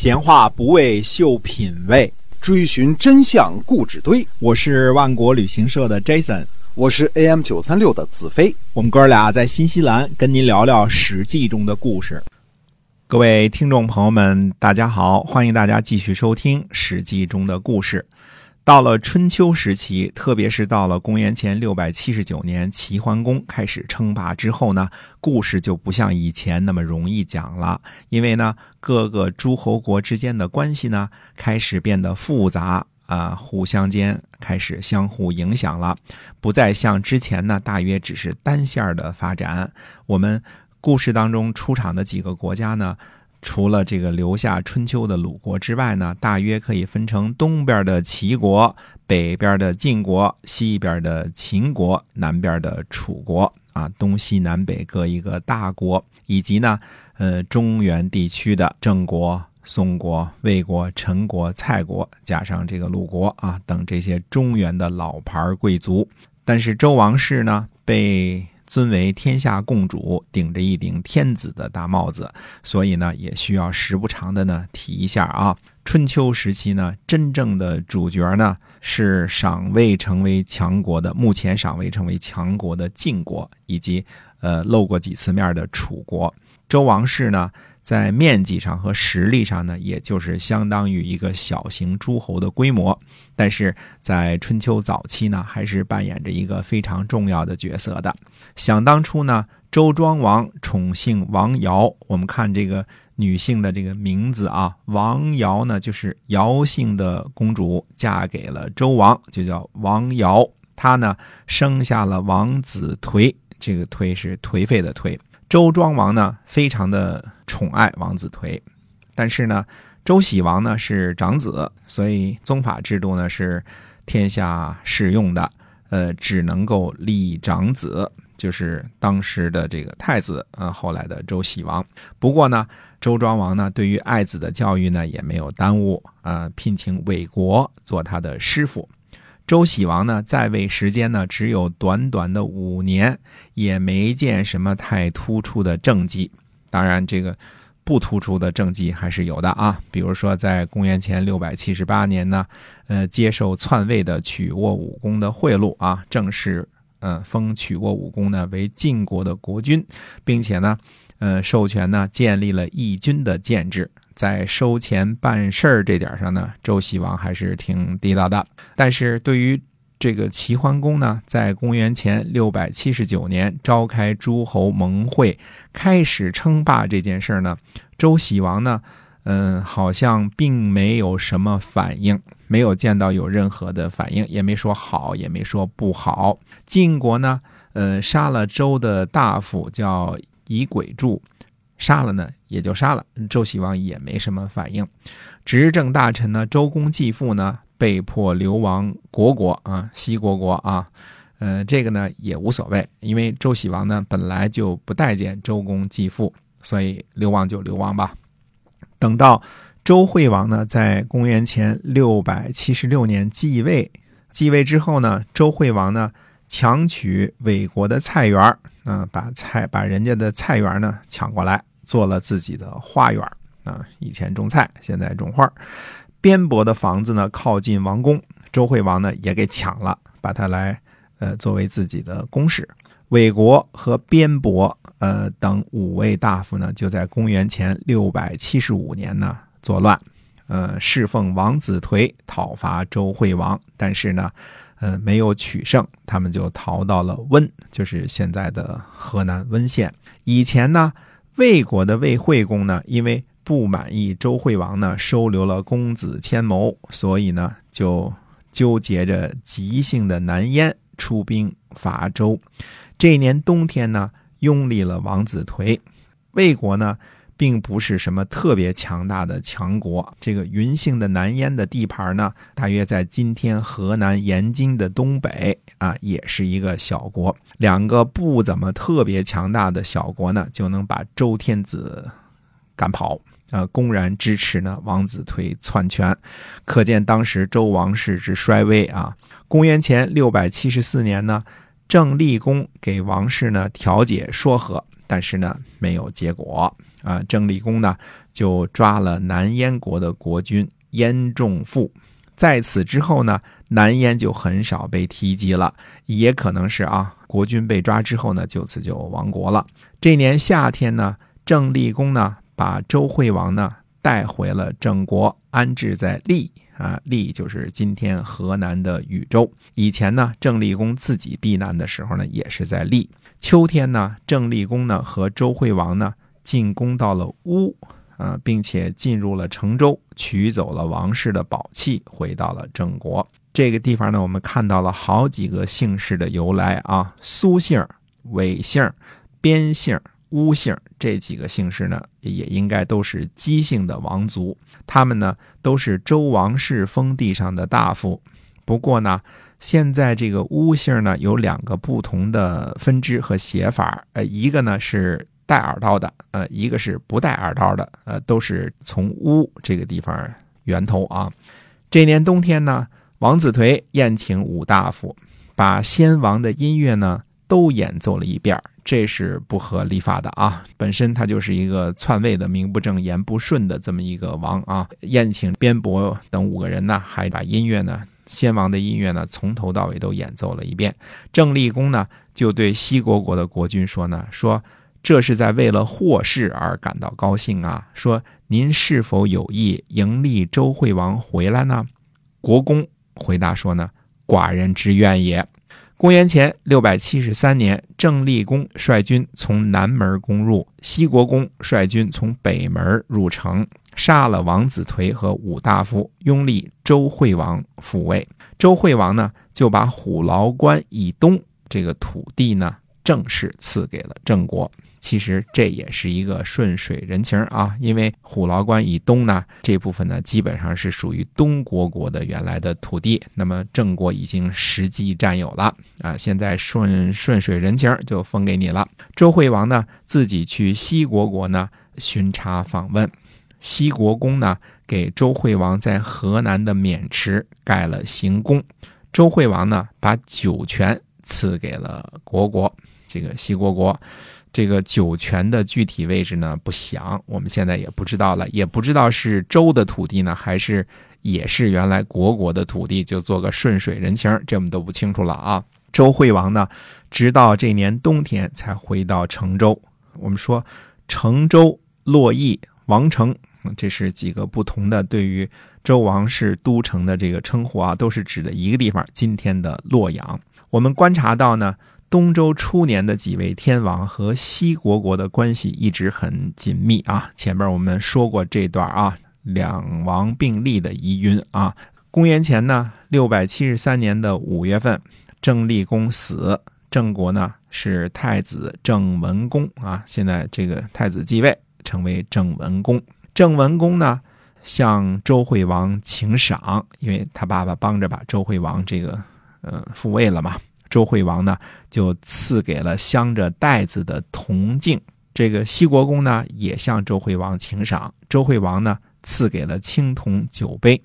闲话不为秀品味，追寻真相故纸堆。我是万国旅行社的 Jason，我是 AM 九三六的子飞。我们哥俩在新西兰跟您聊聊《史记》中的故事。各位听众朋友们，大家好，欢迎大家继续收听《史记》中的故事。到了春秋时期，特别是到了公元前六百七十九年，齐桓公开始称霸之后呢，故事就不像以前那么容易讲了。因为呢，各个诸侯国之间的关系呢，开始变得复杂啊，互相间开始相互影响了，不再像之前呢，大约只是单线的发展。我们故事当中出场的几个国家呢？除了这个留下春秋的鲁国之外呢，大约可以分成东边的齐国、北边的晋国、西边的秦国、南边的楚国啊，东西南北各一个大国，以及呢，呃，中原地区的郑国、宋国、魏国、陈国、蔡国，加上这个鲁国啊等这些中原的老牌贵族。但是周王室呢，被尊为天下共主，顶着一顶天子的大帽子，所以呢，也需要时不常的呢提一下啊。春秋时期呢，真正的主角呢是尚未成为强国的，目前尚未成为强国的晋国，以及呃露过几次面的楚国。周王室呢。在面积上和实力上呢，也就是相当于一个小型诸侯的规模，但是在春秋早期呢，还是扮演着一个非常重要的角色的。想当初呢，周庄王宠幸王瑶，我们看这个女性的这个名字啊，王瑶呢就是姚姓的公主，嫁给了周王，就叫王瑶。她呢生下了王子颓，这个颓是颓废的颓。周庄王呢，非常的宠爱王子颓，但是呢，周喜王呢是长子，所以宗法制度呢是天下适用的，呃，只能够立长子，就是当时的这个太子，呃，后来的周喜王。不过呢，周庄王呢对于爱子的教育呢也没有耽误，啊，聘请韦国做他的师傅。周喜王呢，在位时间呢只有短短的五年，也没见什么太突出的政绩。当然，这个不突出的政绩还是有的啊。比如说，在公元前六百七十八年呢，呃，接受篡位的曲沃武公的贿赂啊，正式呃封曲沃武公呢为晋国的国君，并且呢，呃，授权呢建立了义军的建制。在收钱办事儿这点上呢，周喜王还是挺地道的。但是对于这个齐桓公呢，在公元前六百七十九年召开诸侯盟会，开始称霸这件事儿呢，周喜王呢，嗯，好像并没有什么反应，没有见到有任何的反应，也没说好，也没说不好。晋国呢，呃，杀了周的大夫叫以鬼柱。杀了呢，也就杀了。周喜王也没什么反应。执政大臣呢，周公继父呢，被迫流亡国国啊，西国国啊。呃，这个呢也无所谓，因为周喜王呢本来就不待见周公继父，所以流亡就流亡吧。等到周惠王呢，在公元前六百七十六年继位，继位之后呢，周惠王呢强取魏国的菜园嗯，把菜把人家的菜园呢抢过来。做了自己的花园啊，以前种菜，现在种花。边伯的房子呢，靠近王宫，周惠王呢也给抢了，把它来呃作为自己的宫室。韦国和边伯呃等五位大夫呢，就在公元前六百七十五年呢作乱，呃侍奉王子颓讨伐周惠王，但是呢，呃没有取胜，他们就逃到了温，就是现在的河南温县。以前呢。魏国的魏惠公呢，因为不满意周惠王呢收留了公子千谋，所以呢就纠结着急性的南燕，出兵伐周。这一年冬天呢，拥立了王子颓。魏国呢。并不是什么特别强大的强国。这个云姓的南燕的地盘呢，大约在今天河南延津的东北啊，也是一个小国。两个不怎么特别强大的小国呢，就能把周天子赶跑啊，公然支持呢王子颓篡权，可见当时周王室之衰微啊。公元前六百七十四年呢，郑立公给王室呢调解说和。但是呢没有结果啊。郑立公呢就抓了南燕国的国君燕仲父，在此之后呢，南燕就很少被提及了，也可能是啊，国君被抓之后呢，就此就亡国了。这年夏天呢，郑立公呢把周惠王呢带回了郑国，安置在利。啊，利就是今天河南的禹州。以前呢，郑立公自己避难的时候呢，也是在利。秋天呢，郑立公呢和周惠王呢进攻到了乌，啊，并且进入了成州，取走了王室的宝器，回到了郑国。这个地方呢，我们看到了好几个姓氏的由来啊，苏姓、韦姓、边姓。巫姓这几个姓氏呢，也应该都是姬姓的王族。他们呢，都是周王室封地上的大夫。不过呢，现在这个巫姓呢，有两个不同的分支和写法。呃，一个呢是带耳刀的，呃，一个是不带耳刀的。呃，都是从巫这个地方源头啊。这年冬天呢，王子颓宴请五大夫，把先王的音乐呢都演奏了一遍。这是不合礼法的啊！本身他就是一个篡位的、名不正言不顺的这么一个王啊。宴请边伯等五个人呢，还把音乐呢，先王的音乐呢，从头到尾都演奏了一遍。郑立公呢，就对西国国的国君说呢：“说这是在为了祸事而感到高兴啊！说您是否有意迎立周惠王回来呢？”国公回答说呢：“寡人之愿也。”公元前六百七十三年，郑立公率军从南门攻入，西国公率军从北门入城，杀了王子颓和五大夫，拥立周惠王复位。周惠王呢，就把虎牢关以东这个土地呢。正式赐给了郑国，其实这也是一个顺水人情啊。因为虎牢关以东呢，这部分呢基本上是属于东国国的原来的土地，那么郑国已经实际占有了啊。现在顺顺水人情就封给你了。周惠王呢自己去西国国呢巡查访问，西国公呢给周惠王在河南的渑池盖了行宫，周惠王呢把酒泉赐给了国国。这个西国国，这个酒泉的具体位置呢不详，我们现在也不知道了，也不知道是周的土地呢，还是也是原来国国的土地，就做个顺水人情，这我们都不清楚了啊。周惠王呢，直到这年冬天才回到成州。我们说成州、洛邑、王城，这是几个不同的对于周王室都城的这个称呼啊，都是指的一个地方，今天的洛阳。我们观察到呢。东周初年的几位天王和西国国的关系一直很紧密啊。前面我们说过这段啊，两王并立的疑云啊。公元前呢六百七十三年的五月份，郑立公死，郑国呢是太子郑文公啊。现在这个太子继位，成为郑文公。郑文公呢向周惠王请赏，因为他爸爸帮着把周惠王这个呃复位了嘛。周惠王呢，就赐给了镶着带子的铜镜。这个西国公呢，也向周惠王请赏。周惠王呢，赐给了青铜酒杯。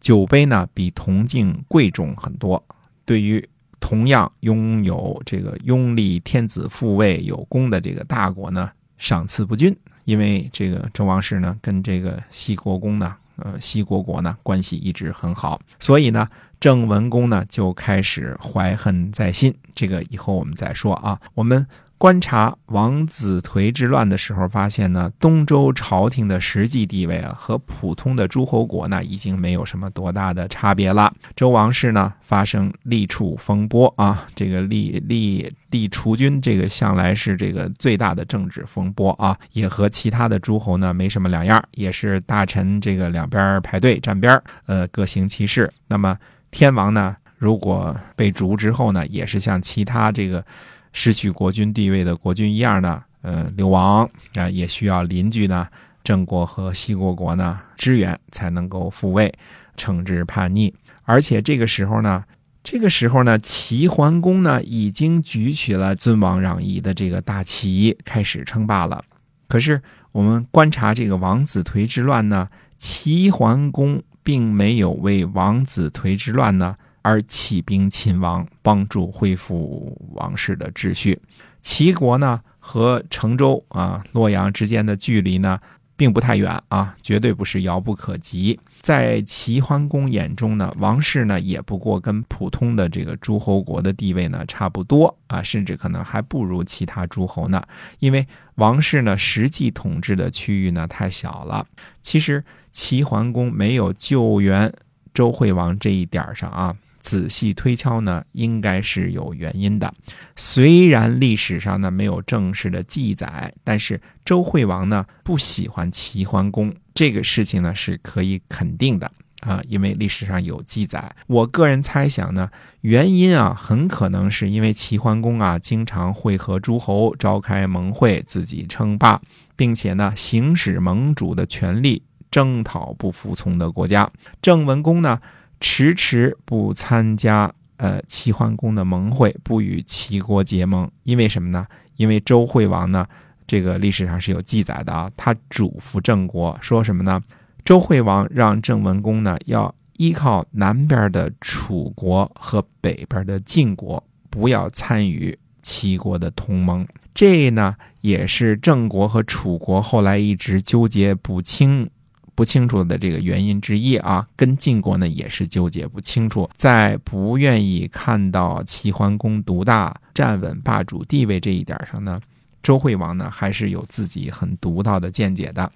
酒杯呢，比铜镜贵重很多。对于同样拥有这个拥立天子复位有功的这个大国呢，赏赐不均。因为这个周王室呢，跟这个西国公呢。呃，西国国呢关系一直很好，所以呢，郑文公呢就开始怀恨在心。这个以后我们再说啊，我们。观察王子颓之乱的时候，发现呢，东周朝廷的实际地位啊，和普通的诸侯国呢，已经没有什么多大的差别了。周王室呢，发生立储风波啊，这个立立立储君，这个向来是这个最大的政治风波啊，也和其他的诸侯呢没什么两样，也是大臣这个两边排队站边呃，各行其事。那么天王呢，如果被逐之后呢，也是像其他这个。失去国君地位的国君一样呢，呃，流亡啊，也需要邻居呢，郑国和西国国呢支援，才能够复位，惩治叛逆。而且这个时候呢，这个时候呢，齐桓公呢已经举起了尊王攘夷的这个大旗，开始称霸了。可是我们观察这个王子颓之乱呢，齐桓公并没有为王子颓之乱呢。而起兵秦王，帮助恢复王室的秩序。齐国呢和成州啊洛阳之间的距离呢？并不太远啊，绝对不是遥不可及。在齐桓公眼中呢，王室呢也不过跟普通的这个诸侯国的地位呢差不多啊，甚至可能还不如其他诸侯呢。因为王室呢实际统治的区域呢太小了。其实齐桓公没有救援周惠王这一点上啊。仔细推敲呢，应该是有原因的。虽然历史上呢没有正式的记载，但是周惠王呢不喜欢齐桓公这个事情呢是可以肯定的啊，因为历史上有记载。我个人猜想呢，原因啊很可能是因为齐桓公啊经常会和诸侯召开盟会，自己称霸，并且呢行使盟主的权利，征讨不服从的国家。郑文公呢？迟迟不参加呃齐桓公的盟会，不与齐国结盟，因为什么呢？因为周惠王呢，这个历史上是有记载的啊。他嘱咐郑国说什么呢？周惠王让郑文公呢，要依靠南边的楚国和北边的晋国，不要参与齐国的同盟。这呢，也是郑国和楚国后来一直纠结不清。不清楚的这个原因之一啊，跟晋国呢也是纠结不清楚，在不愿意看到齐桓公独大、站稳霸主地位这一点上呢，周惠王呢还是有自己很独到的见解的。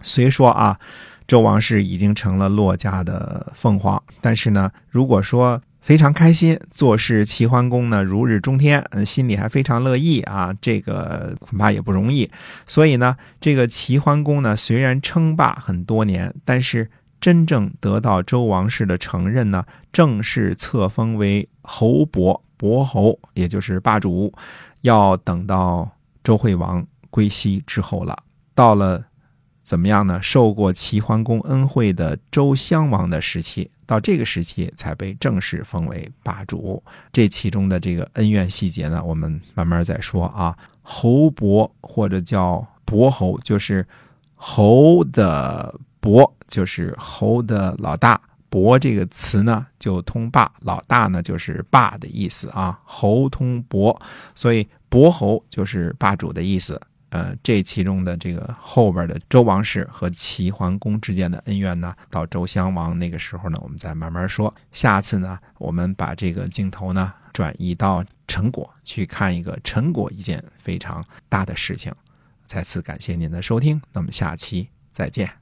虽说啊，周王室已经成了骆家的凤凰，但是呢，如果说。非常开心，做事齐桓公呢如日中天，心里还非常乐意啊，这个恐怕也不容易。所以呢，这个齐桓公呢虽然称霸很多年，但是真正得到周王室的承认呢，正式册封为侯伯伯侯，也就是霸主，要等到周惠王归西之后了。到了怎么样呢？受过齐桓公恩惠的周襄王的时期。到这个时期才被正式封为霸主，这其中的这个恩怨细节呢，我们慢慢再说啊。侯伯或者叫伯侯，就是侯的伯，就是侯的老大。伯这个词呢，就通霸，老大呢就是霸的意思啊。侯通伯，所以伯侯就是霸主的意思。呃，这其中的这个后边的周王室和齐桓公之间的恩怨呢，到周襄王那个时候呢，我们再慢慢说。下次呢，我们把这个镜头呢转移到陈国去看一个陈国一件非常大的事情。再次感谢您的收听，那么下期再见。